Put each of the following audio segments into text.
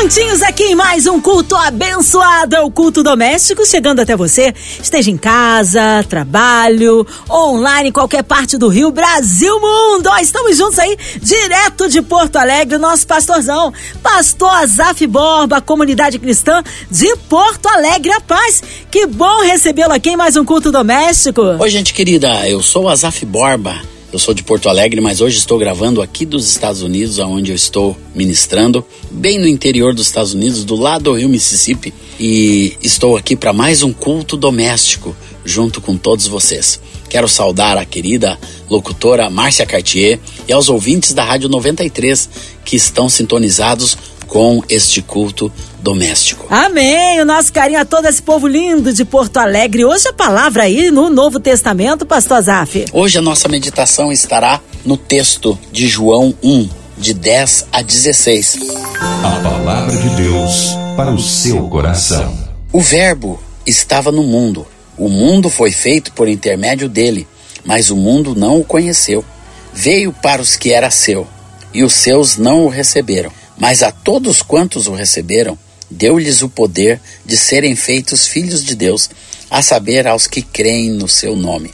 Juntinhos aqui em mais um culto abençoado, é o culto doméstico, chegando até você, esteja em casa, trabalho, online, qualquer parte do Rio, Brasil, mundo. Ó, estamos juntos aí, direto de Porto Alegre, nosso pastorzão, pastor Azaf Borba, comunidade cristã de Porto Alegre, a paz. Que bom recebê-lo aqui em mais um culto doméstico. Oi, gente querida, eu sou o Azaf Borba. Eu sou de Porto Alegre, mas hoje estou gravando aqui dos Estados Unidos, onde eu estou ministrando, bem no interior dos Estados Unidos, do lado do rio Mississippi, e estou aqui para mais um culto doméstico junto com todos vocês. Quero saudar a querida locutora Márcia Cartier e aos ouvintes da Rádio 93 que estão sintonizados com este culto doméstico. Amém. O nosso carinho a todo esse povo lindo de Porto Alegre. Hoje a palavra aí no Novo Testamento, pastor Zaf. Hoje a nossa meditação estará no texto de João 1, de 10 a 16. A palavra de Deus para o seu coração. O Verbo estava no mundo. O mundo foi feito por intermédio dele, mas o mundo não o conheceu. Veio para os que era seu, e os seus não o receberam. Mas a todos quantos o receberam, deu-lhes o poder de serem feitos filhos de Deus, a saber, aos que creem no seu nome,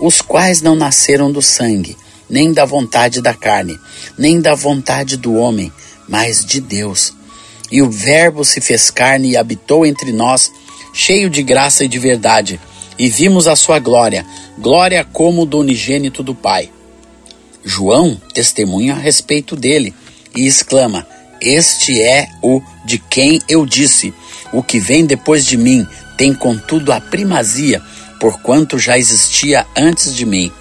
os quais não nasceram do sangue, nem da vontade da carne, nem da vontade do homem, mas de Deus. E o Verbo se fez carne e habitou entre nós, cheio de graça e de verdade, e vimos a sua glória, glória como do unigênito do Pai. João testemunha a respeito dele e exclama: Este é o de quem eu disse: O que vem depois de mim tem contudo a primazia, porquanto já existia antes de mim.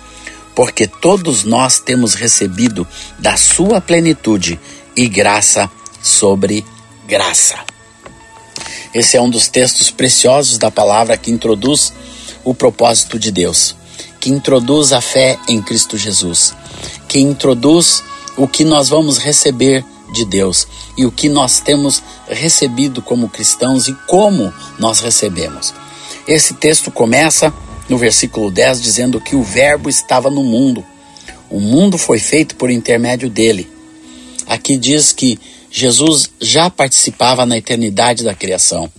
Porque todos nós temos recebido da sua plenitude e graça sobre graça. Esse é um dos textos preciosos da palavra que introduz o propósito de Deus, que introduz a fé em Cristo Jesus, que introduz o que nós vamos receber de Deus e o que nós temos recebido como cristãos e como nós recebemos. Esse texto começa no versículo 10 dizendo que o Verbo estava no mundo. O mundo foi feito por intermédio dele. Aqui diz que Jesus já participava na eternidade da criação.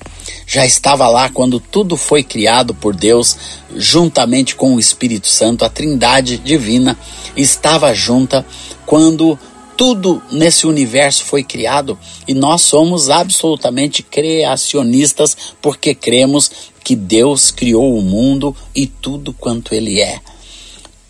Já estava lá quando tudo foi criado por Deus, juntamente com o Espírito Santo, a Trindade divina estava junta quando tudo nesse universo foi criado e nós somos absolutamente criacionistas porque cremos que Deus criou o mundo e tudo quanto ele é.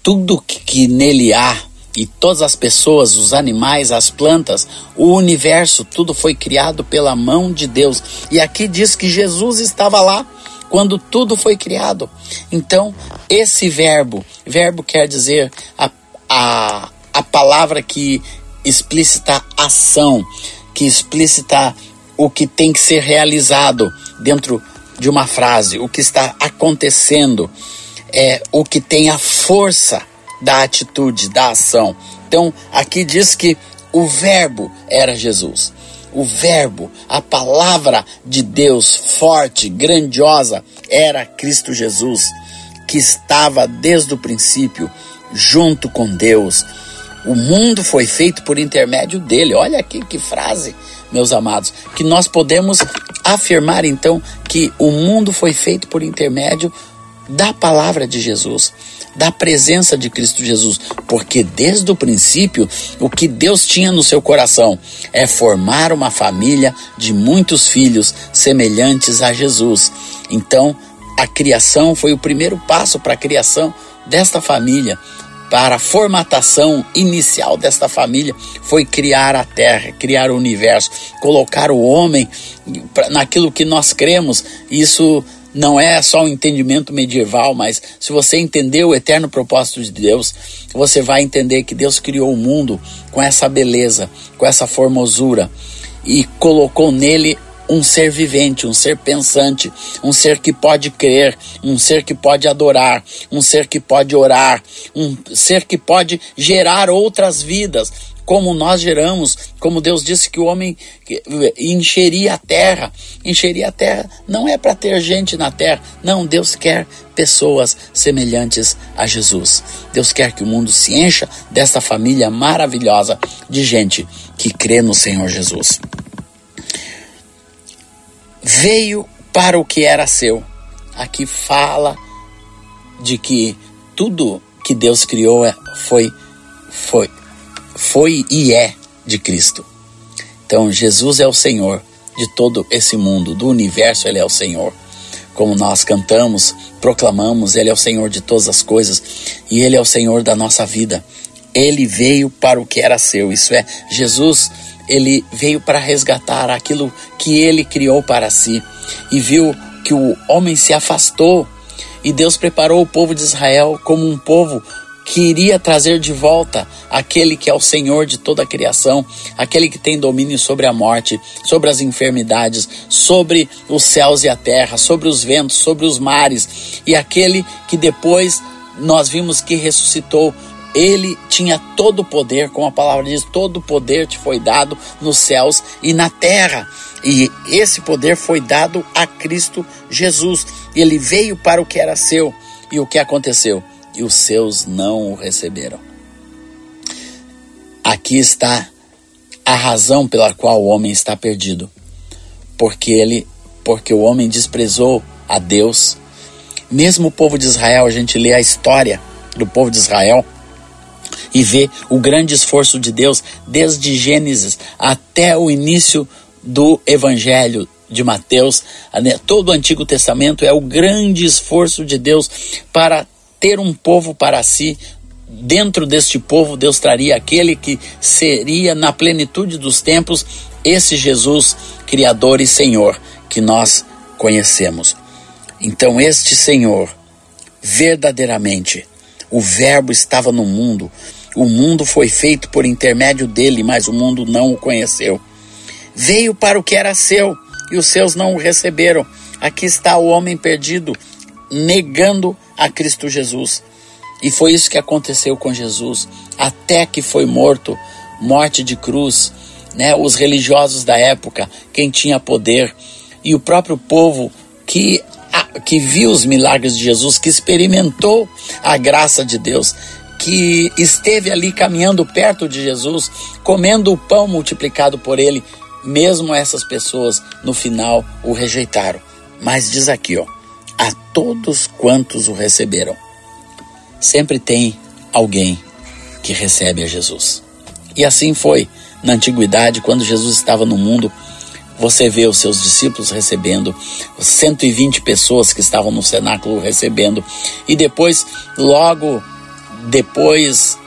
Tudo que nele há e todas as pessoas, os animais, as plantas, o universo, tudo foi criado pela mão de Deus. E aqui diz que Jesus estava lá quando tudo foi criado. Então, esse verbo, verbo quer dizer a, a, a palavra que explicita ação, que explicita o que tem que ser realizado dentro de uma frase, o que está acontecendo, é o que tem a força da atitude, da ação. Então, aqui diz que o Verbo era Jesus. O Verbo, a palavra de Deus forte, grandiosa, era Cristo Jesus, que estava desde o princípio junto com Deus o mundo foi feito por intermédio dele. Olha aqui que frase, meus amados, que nós podemos afirmar então que o mundo foi feito por intermédio da palavra de Jesus, da presença de Cristo Jesus, porque desde o princípio o que Deus tinha no seu coração é formar uma família de muitos filhos semelhantes a Jesus. Então, a criação foi o primeiro passo para a criação desta família para a formatação inicial desta família foi criar a terra, criar o universo, colocar o homem naquilo que nós cremos. Isso não é só um entendimento medieval, mas se você entender o eterno propósito de Deus, você vai entender que Deus criou o mundo com essa beleza, com essa formosura e colocou nele um ser vivente, um ser pensante, um ser que pode crer, um ser que pode adorar, um ser que pode orar, um ser que pode gerar outras vidas, como nós geramos, como Deus disse que o homem encheria a terra. Encheria a terra não é para ter gente na terra, não, Deus quer pessoas semelhantes a Jesus. Deus quer que o mundo se encha dessa família maravilhosa de gente que crê no Senhor Jesus. Veio para o que era seu. Aqui fala de que tudo que Deus criou é, foi, foi, foi e é de Cristo. Então, Jesus é o Senhor de todo esse mundo, do universo, Ele é o Senhor. Como nós cantamos, proclamamos, Ele é o Senhor de todas as coisas e Ele é o Senhor da nossa vida. Ele veio para o que era seu, isso é, Jesus, ele veio para resgatar aquilo que ele criou para si e viu que o homem se afastou e Deus preparou o povo de Israel como um povo que iria trazer de volta aquele que é o Senhor de toda a criação, aquele que tem domínio sobre a morte, sobre as enfermidades, sobre os céus e a terra, sobre os ventos, sobre os mares, e aquele que depois nós vimos que ressuscitou ele tinha todo o poder, como a palavra diz, todo o poder te foi dado nos céus e na terra. E esse poder foi dado a Cristo Jesus. Ele veio para o que era seu. E o que aconteceu? E os seus não o receberam. Aqui está a razão pela qual o homem está perdido. Porque ele, porque o homem desprezou a Deus. Mesmo o povo de Israel, a gente lê a história do povo de Israel, e vê o grande esforço de Deus desde Gênesis até o início do Evangelho de Mateus, todo o Antigo Testamento é o grande esforço de Deus para ter um povo para si. Dentro deste povo, Deus traria aquele que seria, na plenitude dos tempos, esse Jesus, Criador e Senhor, que nós conhecemos. Então, este Senhor, verdadeiramente, o Verbo estava no mundo, o mundo foi feito por intermédio dele, mas o mundo não o conheceu. Veio para o que era seu e os seus não o receberam. Aqui está o homem perdido, negando a Cristo Jesus. E foi isso que aconteceu com Jesus, até que foi morto, morte de cruz, né? Os religiosos da época, quem tinha poder, e o próprio povo que que viu os milagres de Jesus, que experimentou a graça de Deus, que esteve ali caminhando perto de Jesus, comendo o pão multiplicado por ele, mesmo essas pessoas no final o rejeitaram. Mas diz aqui, ó, a todos quantos o receberam. Sempre tem alguém que recebe a Jesus. E assim foi na antiguidade, quando Jesus estava no mundo, você vê os seus discípulos recebendo, 120 pessoas que estavam no cenáculo recebendo, e depois, logo depois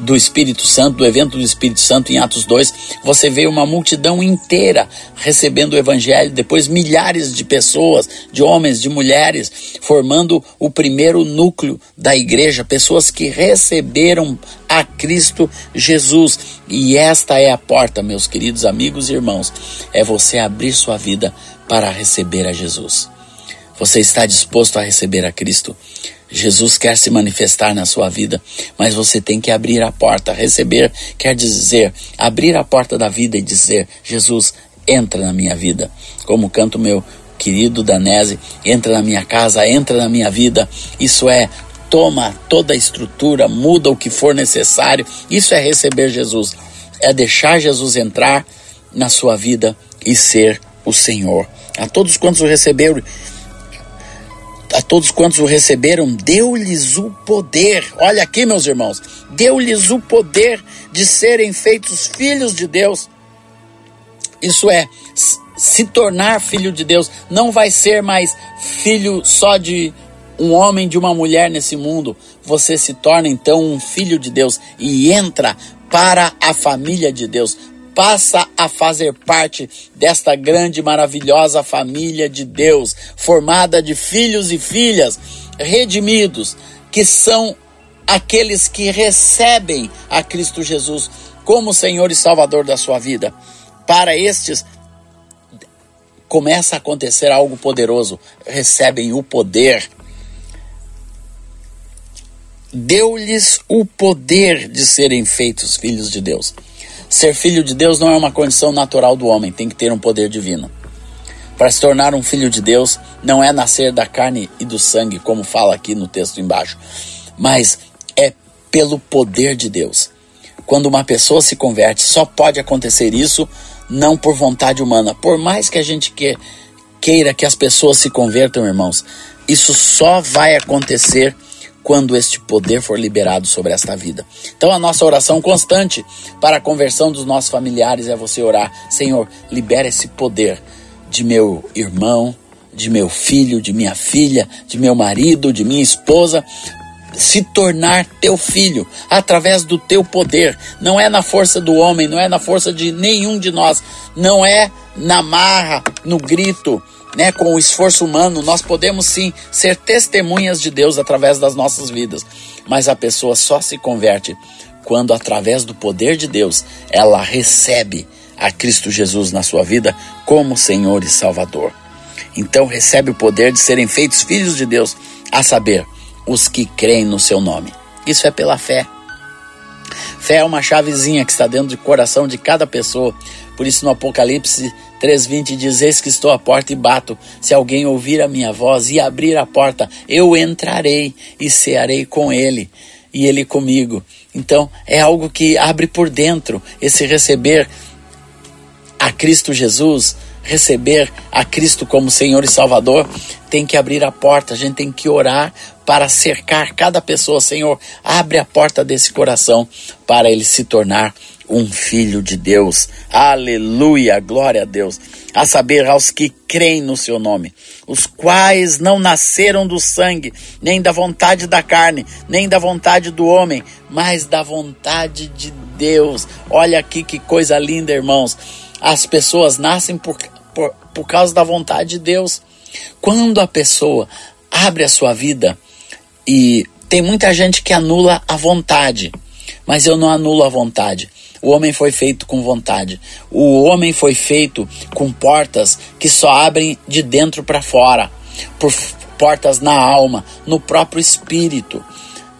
do Espírito Santo, do evento do Espírito Santo em Atos 2, você vê uma multidão inteira recebendo o Evangelho, depois milhares de pessoas, de homens, de mulheres, formando o primeiro núcleo da igreja, pessoas que receberam a Cristo Jesus. E esta é a porta, meus queridos amigos e irmãos, é você abrir sua vida para receber a Jesus. Você está disposto a receber a Cristo? Jesus quer se manifestar na sua vida, mas você tem que abrir a porta. Receber quer dizer abrir a porta da vida e dizer: Jesus, entra na minha vida. Como canto meu querido Danese, entra na minha casa, entra na minha vida. Isso é toma toda a estrutura, muda o que for necessário. Isso é receber Jesus. É deixar Jesus entrar na sua vida e ser o Senhor. A todos quantos o receberam, a todos quantos o receberam, deu-lhes o poder. Olha aqui, meus irmãos, deu-lhes o poder de serem feitos filhos de Deus. Isso é, se tornar filho de Deus, não vai ser mais filho só de um homem, de uma mulher nesse mundo. Você se torna então um filho de Deus e entra para a família de Deus passa a fazer parte desta grande, maravilhosa família de Deus, formada de filhos e filhas redimidos, que são aqueles que recebem a Cristo Jesus como Senhor e Salvador da sua vida. Para estes, começa a acontecer algo poderoso, recebem o poder. Deu-lhes o poder de serem feitos filhos de Deus. Ser filho de Deus não é uma condição natural do homem, tem que ter um poder divino. Para se tornar um filho de Deus, não é nascer da carne e do sangue, como fala aqui no texto embaixo, mas é pelo poder de Deus. Quando uma pessoa se converte, só pode acontecer isso não por vontade humana. Por mais que a gente queira que as pessoas se convertam, irmãos, isso só vai acontecer quando este poder for liberado sobre esta vida. Então a nossa oração constante para a conversão dos nossos familiares é você orar, Senhor, libera esse poder de meu irmão, de meu filho, de minha filha, de meu marido, de minha esposa, se tornar teu filho através do teu poder. Não é na força do homem, não é na força de nenhum de nós, não é na marra, no grito, né, com o esforço humano, nós podemos sim ser testemunhas de Deus através das nossas vidas, mas a pessoa só se converte quando, através do poder de Deus, ela recebe a Cristo Jesus na sua vida como Senhor e Salvador. Então recebe o poder de serem feitos filhos de Deus, a saber, os que creem no seu nome. Isso é pela fé. Fé é uma chavezinha que está dentro do coração de cada pessoa. Por isso no Apocalipse 3:20 diz: Eis que estou à porta e bato. Se alguém ouvir a minha voz e abrir a porta, eu entrarei e cearei com ele e ele comigo. Então é algo que abre por dentro esse receber a Cristo Jesus, receber a Cristo como Senhor e Salvador, tem que abrir a porta, a gente tem que orar para cercar cada pessoa. Senhor, abre a porta desse coração para ele se tornar um filho de Deus. Aleluia, glória a Deus. A saber, aos que creem no seu nome, os quais não nasceram do sangue, nem da vontade da carne, nem da vontade do homem, mas da vontade de Deus. Olha aqui que coisa linda, irmãos. As pessoas nascem por, por, por causa da vontade de Deus. Quando a pessoa abre a sua vida e tem muita gente que anula a vontade, mas eu não anulo a vontade. O homem foi feito com vontade. O homem foi feito com portas que só abrem de dentro para fora, por portas na alma, no próprio espírito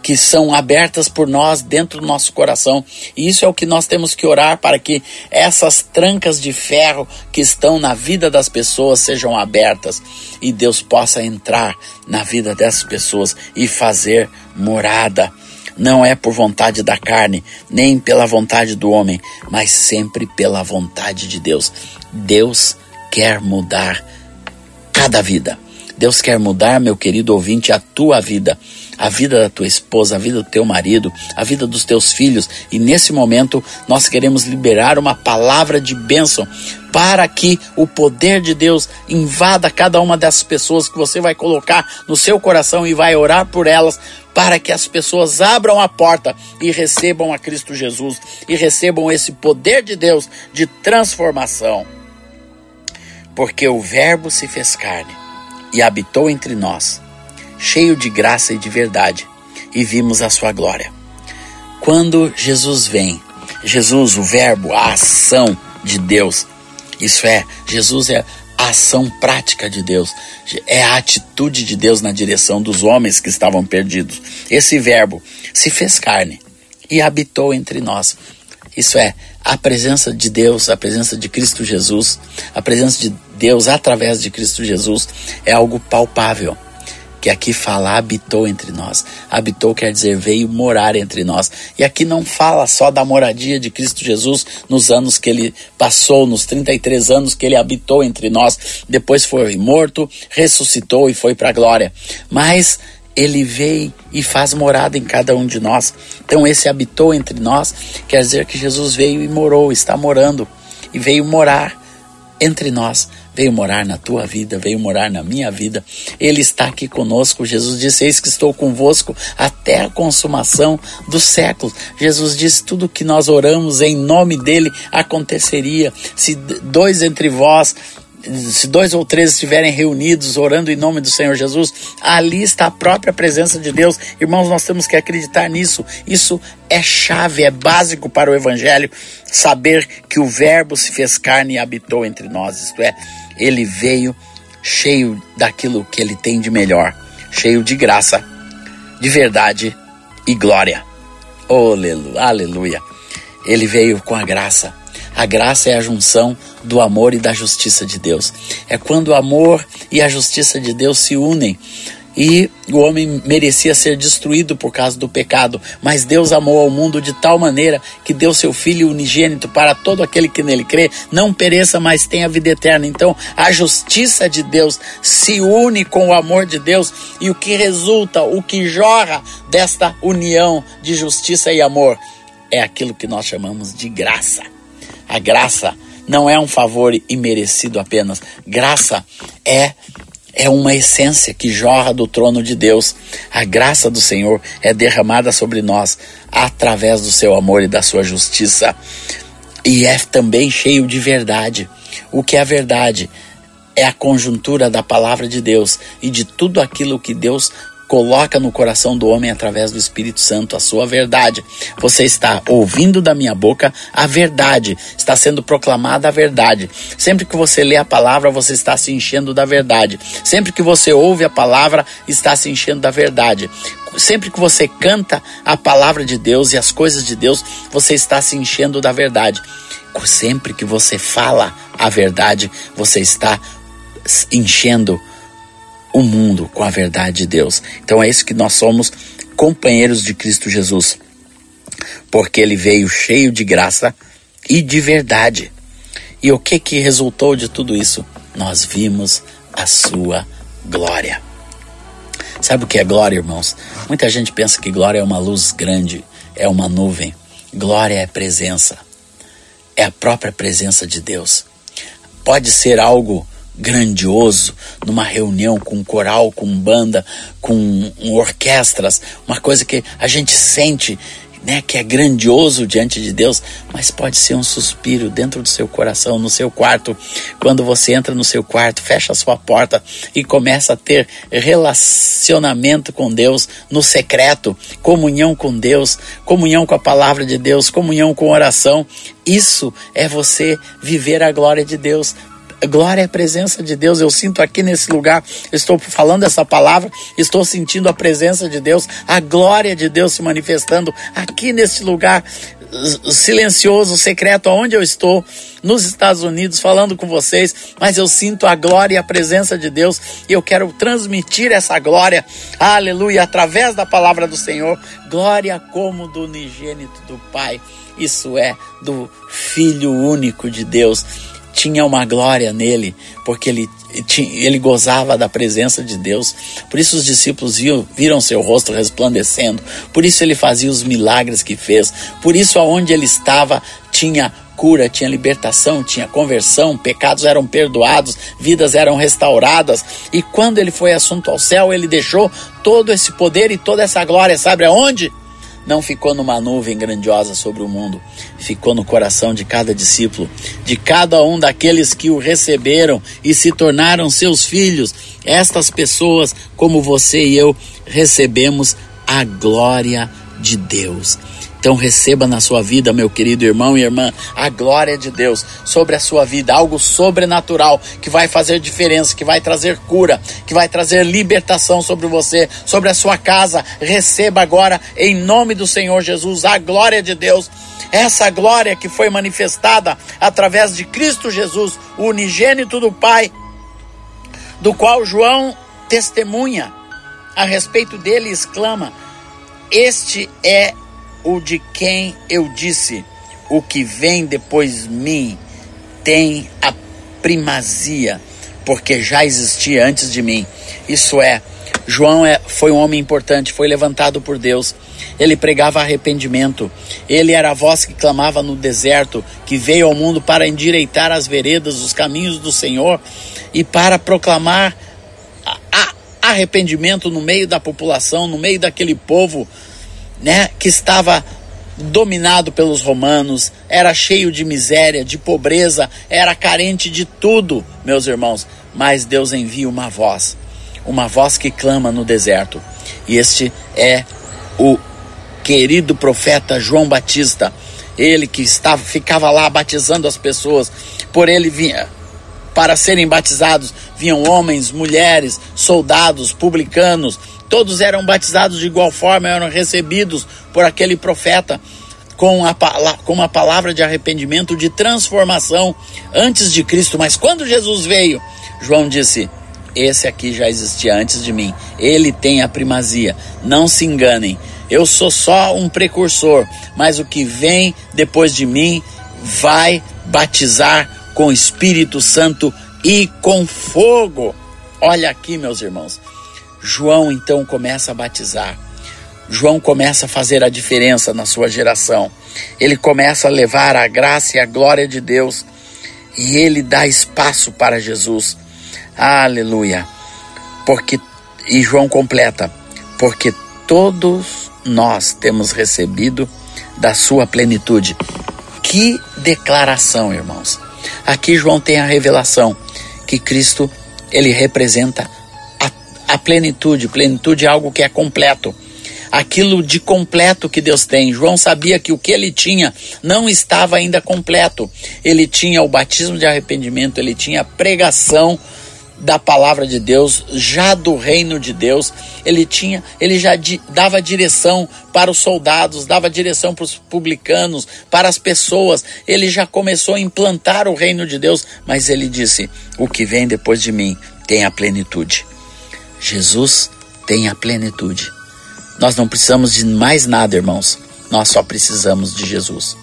que são abertas por nós dentro do nosso coração. E isso é o que nós temos que orar para que essas trancas de ferro que estão na vida das pessoas sejam abertas e Deus possa entrar na vida dessas pessoas e fazer morada não é por vontade da carne, nem pela vontade do homem, mas sempre pela vontade de Deus. Deus quer mudar cada vida. Deus quer mudar, meu querido ouvinte, a tua vida, a vida da tua esposa, a vida do teu marido, a vida dos teus filhos. E nesse momento nós queremos liberar uma palavra de bênção para que o poder de Deus invada cada uma dessas pessoas que você vai colocar no seu coração e vai orar por elas para que as pessoas abram a porta e recebam a Cristo Jesus e recebam esse poder de Deus de transformação. Porque o Verbo se fez carne e habitou entre nós, cheio de graça e de verdade, e vimos a sua glória. Quando Jesus vem, Jesus, o Verbo, a ação de Deus, isso é, Jesus é a ação prática de Deus, é a atitude de Deus na direção dos homens que estavam perdidos. Esse verbo se fez carne e habitou entre nós. Isso é, a presença de Deus, a presença de Cristo Jesus, a presença de Deus através de Cristo Jesus é algo palpável que aqui fala habitou entre nós. Habitou quer dizer veio morar entre nós. E aqui não fala só da moradia de Cristo Jesus nos anos que ele passou, nos 33 anos que ele habitou entre nós. Depois foi morto, ressuscitou e foi para a glória. Mas ele veio e faz morada em cada um de nós. Então, esse habitou entre nós quer dizer que Jesus veio e morou, está morando e veio morar entre nós veio morar na tua vida, veio morar na minha vida. Ele está aqui conosco. Jesus disse: Eis que estou convosco até a consumação dos séculos. Jesus disse: tudo que nós oramos em nome dele aconteceria. Se dois entre vós se dois ou três estiverem reunidos orando em nome do Senhor Jesus, ali está a própria presença de Deus. Irmãos, nós temos que acreditar nisso. Isso é chave, é básico para o Evangelho, saber que o Verbo se fez carne e habitou entre nós. Isto é, ele veio cheio daquilo que ele tem de melhor, cheio de graça, de verdade e glória. Oh, aleluia. ele veio com a graça. A graça é a junção do amor e da justiça de Deus. É quando o amor e a justiça de Deus se unem. E o homem merecia ser destruído por causa do pecado, mas Deus amou ao mundo de tal maneira que deu seu Filho unigênito para todo aquele que nele crê, não pereça, mas tenha vida eterna. Então, a justiça de Deus se une com o amor de Deus e o que resulta, o que jorra desta união de justiça e amor é aquilo que nós chamamos de graça. A graça não é um favor imerecido apenas. Graça é é uma essência que jorra do trono de Deus. A graça do Senhor é derramada sobre nós através do seu amor e da sua justiça. E é também cheio de verdade. O que é a verdade? É a conjuntura da palavra de Deus e de tudo aquilo que Deus coloca no coração do homem através do Espírito Santo a sua verdade. Você está ouvindo da minha boca a verdade, está sendo proclamada a verdade. Sempre que você lê a palavra, você está se enchendo da verdade. Sempre que você ouve a palavra, está se enchendo da verdade. Sempre que você canta a palavra de Deus e as coisas de Deus, você está se enchendo da verdade. Sempre que você fala a verdade, você está enchendo o mundo com a verdade de Deus. Então é isso que nós somos companheiros de Cristo Jesus, porque ele veio cheio de graça e de verdade. E o que que resultou de tudo isso? Nós vimos a sua glória. Sabe o que é glória, irmãos? Muita gente pensa que glória é uma luz grande, é uma nuvem. Glória é presença. É a própria presença de Deus. Pode ser algo grandioso, numa reunião com coral, com banda, com orquestras, uma coisa que a gente sente, né, que é grandioso diante de Deus, mas pode ser um suspiro dentro do seu coração, no seu quarto, quando você entra no seu quarto, fecha a sua porta e começa a ter relacionamento com Deus no secreto, comunhão com Deus, comunhão com a palavra de Deus, comunhão com oração. Isso é você viver a glória de Deus, Glória é a presença de Deus. Eu sinto aqui nesse lugar, estou falando essa palavra, estou sentindo a presença de Deus, a glória de Deus se manifestando aqui nesse lugar silencioso, secreto, onde eu estou, nos Estados Unidos, falando com vocês, mas eu sinto a glória e a presença de Deus e eu quero transmitir essa glória, aleluia, através da palavra do Senhor, glória como do unigênito do Pai, isso é, do Filho único de Deus tinha uma glória nele, porque ele, ele gozava da presença de Deus. Por isso os discípulos viram, viram seu rosto resplandecendo. Por isso ele fazia os milagres que fez. Por isso aonde ele estava tinha cura, tinha libertação, tinha conversão, pecados eram perdoados, vidas eram restauradas. E quando ele foi assunto ao céu, ele deixou todo esse poder e toda essa glória, sabe aonde? Não ficou numa nuvem grandiosa sobre o mundo, ficou no coração de cada discípulo, de cada um daqueles que o receberam e se tornaram seus filhos. Estas pessoas, como você e eu, recebemos a glória de Deus. Então receba na sua vida, meu querido irmão e irmã, a glória de Deus sobre a sua vida, algo sobrenatural que vai fazer diferença, que vai trazer cura, que vai trazer libertação sobre você, sobre a sua casa. Receba agora, em nome do Senhor Jesus, a glória de Deus. Essa glória que foi manifestada através de Cristo Jesus, o unigênito do Pai, do qual João testemunha a respeito dele exclama: Este é o de quem eu disse: o que vem depois de mim tem a primazia, porque já existia antes de mim. Isso é, João é, foi um homem importante, foi levantado por Deus. Ele pregava arrependimento. Ele era a voz que clamava no deserto, que veio ao mundo para endireitar as veredas, os caminhos do Senhor e para proclamar arrependimento no meio da população, no meio daquele povo né, que estava dominado pelos romanos, era cheio de miséria, de pobreza, era carente de tudo, meus irmãos. Mas Deus envia uma voz, uma voz que clama no deserto. E este é o querido profeta João Batista, ele que estava ficava lá batizando as pessoas. Por ele vinha para serem batizados, vinham homens, mulheres, soldados, publicanos, Todos eram batizados de igual forma, eram recebidos por aquele profeta. com, a, com uma palavra de arrependimento, de transformação antes de Cristo. Mas quando Jesus veio, João disse: Esse aqui já existia antes de mim, ele tem a primazia. Não se enganem, eu sou só um precursor, mas o que vem depois de mim vai batizar com Espírito Santo e com fogo. Olha aqui, meus irmãos. João então começa a batizar. João começa a fazer a diferença na sua geração. Ele começa a levar a graça e a glória de Deus e ele dá espaço para Jesus. Aleluia. Porque e João completa, porque todos nós temos recebido da sua plenitude. Que declaração, irmãos. Aqui João tem a revelação que Cristo ele representa a, plenitude. Plenitude é algo que é completo aquilo de completo que Deus tem. João sabia que o que ele tinha não estava ainda completo. Ele tinha o batismo de arrependimento, ele tinha a pregação da palavra de Deus, já do reino de Deus, ele tinha, ele já di, dava direção para os soldados, dava direção para os publicanos, para as pessoas. Ele já começou a implantar o reino de Deus, mas ele disse: "O que vem depois de mim tem a plenitude". Jesus tem a plenitude. Nós não precisamos de mais nada, irmãos. Nós só precisamos de Jesus.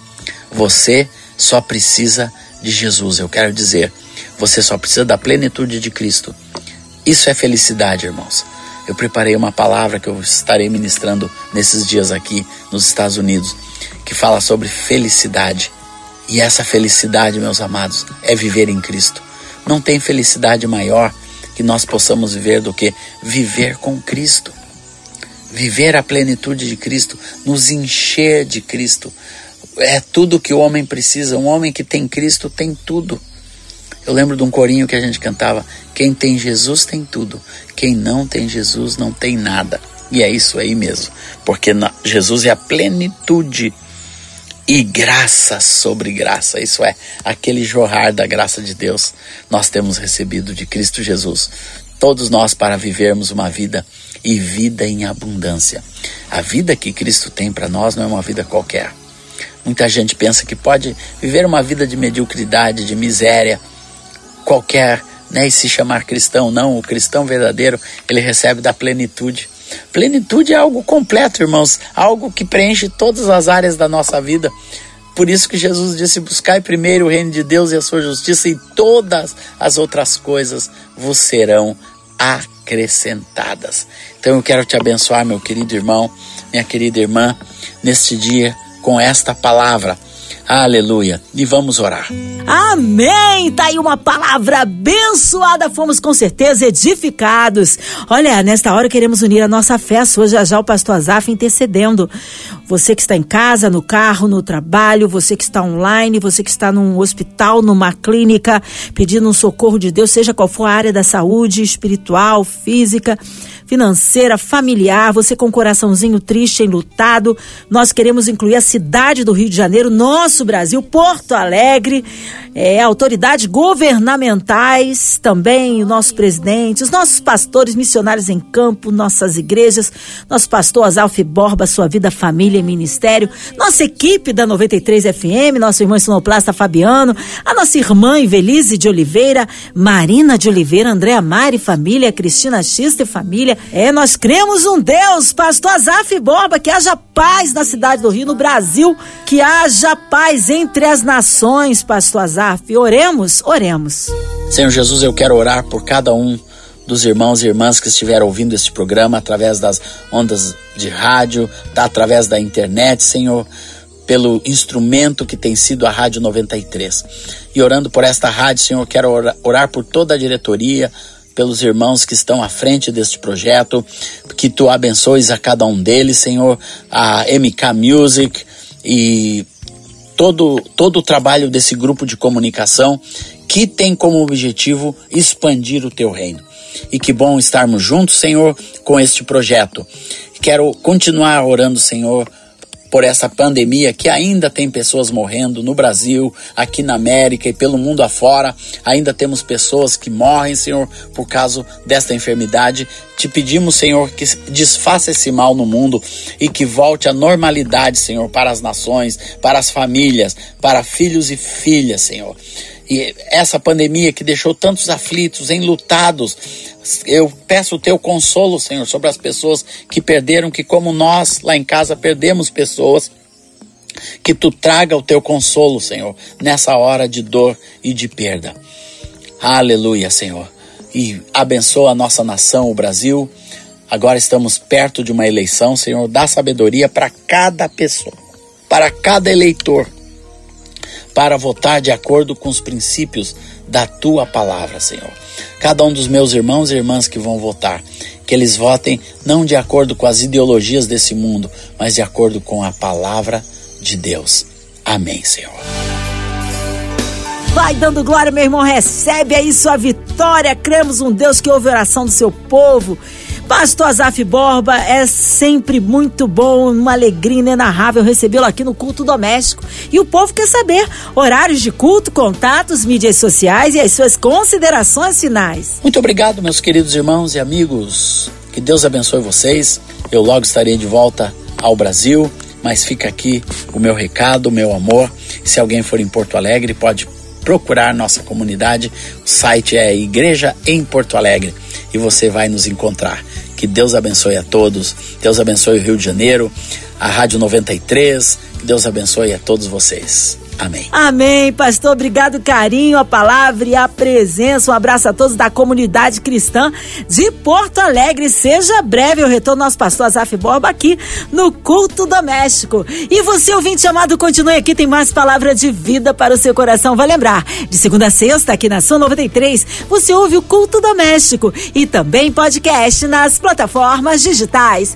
Você só precisa de Jesus. Eu quero dizer, você só precisa da plenitude de Cristo. Isso é felicidade, irmãos. Eu preparei uma palavra que eu estarei ministrando nesses dias aqui nos Estados Unidos, que fala sobre felicidade. E essa felicidade, meus amados, é viver em Cristo. Não tem felicidade maior que nós possamos viver do que viver com Cristo viver a plenitude de Cristo, nos encher de Cristo. É tudo que o homem precisa. Um homem que tem Cristo tem tudo. Eu lembro de um corinho que a gente cantava: Quem tem Jesus tem tudo, quem não tem Jesus não tem nada. E é isso aí mesmo, porque Jesus é a plenitude e graça sobre graça. Isso é, aquele jorrar da graça de Deus nós temos recebido de Cristo Jesus. Todos nós para vivermos uma vida e vida em abundância. A vida que Cristo tem para nós não é uma vida qualquer. Muita gente pensa que pode viver uma vida de mediocridade, de miséria, qualquer, né, e se chamar cristão. Não, o cristão verdadeiro, ele recebe da plenitude. Plenitude é algo completo, irmãos, algo que preenche todas as áreas da nossa vida. Por isso que Jesus disse: Buscai primeiro o reino de Deus e a sua justiça, e todas as outras coisas vos serão acrescentadas. Então eu quero te abençoar, meu querido irmão, minha querida irmã, neste dia com esta palavra. Aleluia. E vamos orar. Amém. Tá aí uma palavra abençoada. Fomos com certeza edificados. Olha, nesta hora queremos unir a nossa fé. Sua já já o pastor Azaf intercedendo. Você que está em casa, no carro, no trabalho, você que está online, você que está num hospital, numa clínica, pedindo um socorro de Deus, seja qual for a área da saúde, espiritual, física financeira, familiar, você com um coraçãozinho triste, enlutado. Nós queremos incluir a cidade do Rio de Janeiro, nosso Brasil, Porto Alegre, é, autoridades governamentais, também o nosso presidente, os nossos pastores missionários em campo, nossas igrejas, nosso pastor Azalf Borba, sua vida, família e ministério, nossa equipe da 93 FM, nosso irmão sonoplasta Fabiano, a nossa irmã Invelise de Oliveira, Marina de Oliveira, Andréa Mari, família, Cristina Xista e família, é, nós cremos um Deus, pastor Azaf Borba, que haja paz na cidade do Rio, no Brasil, que haja paz entre as nações, pastor Azaf. Oremos, oremos. Senhor Jesus, eu quero orar por cada um dos irmãos e irmãs que estiveram ouvindo este programa através das ondas de rádio, tá, através da internet, Senhor, pelo instrumento que tem sido a Rádio 93. E orando por esta rádio, Senhor, quero orar, orar por toda a diretoria, pelos irmãos que estão à frente deste projeto, que tu abençoes a cada um deles, Senhor, a MK Music e todo, todo o trabalho desse grupo de comunicação que tem como objetivo expandir o teu reino. E que bom estarmos juntos, Senhor, com este projeto. Quero continuar orando, Senhor, por essa pandemia que ainda tem pessoas morrendo no Brasil, aqui na América e pelo mundo afora. Ainda temos pessoas que morrem, Senhor, por causa desta enfermidade. Te pedimos, Senhor, que desfaça esse mal no mundo e que volte a normalidade, Senhor, para as nações, para as famílias, para filhos e filhas, Senhor. E essa pandemia que deixou tantos aflitos, enlutados, eu peço o teu consolo, Senhor, sobre as pessoas que perderam, que como nós lá em casa perdemos pessoas. Que tu traga o teu consolo, Senhor, nessa hora de dor e de perda. Aleluia, Senhor. E abençoa a nossa nação, o Brasil. Agora estamos perto de uma eleição, Senhor. Dá sabedoria para cada pessoa, para cada eleitor, para votar de acordo com os princípios da tua palavra, Senhor. Cada um dos meus irmãos e irmãs que vão votar, que eles votem não de acordo com as ideologias desse mundo, mas de acordo com a palavra de Deus. Amém, Senhor. Vai dando glória, meu irmão. Recebe aí sua vitória. Cremos um Deus que ouve a oração do seu povo. Pastor Azaf Borba, é sempre muito bom, uma alegria inenarrável recebê-lo aqui no culto doméstico. E o povo quer saber horários de culto, contatos, mídias sociais e as suas considerações finais. Muito obrigado, meus queridos irmãos e amigos. Que Deus abençoe vocês. Eu logo estarei de volta ao Brasil, mas fica aqui o meu recado, o meu amor. Se alguém for em Porto Alegre, pode procurar nossa comunidade. O site é Igreja em Porto Alegre e você vai nos encontrar. Que Deus abençoe a todos. Deus abençoe o Rio de Janeiro, a Rádio 93. Que Deus abençoe a todos vocês. Amém. Amém, pastor. Obrigado, carinho, a palavra e a presença. Um abraço a todos da comunidade cristã de Porto Alegre. Seja breve o retorno nosso pastor Azaf Borba aqui no Culto Doméstico. E você, ouvinte amado, continue aqui, tem mais palavra de vida para o seu coração. Vai lembrar, de segunda a sexta, aqui na Sua 93, você ouve o Culto Doméstico e também podcast nas plataformas digitais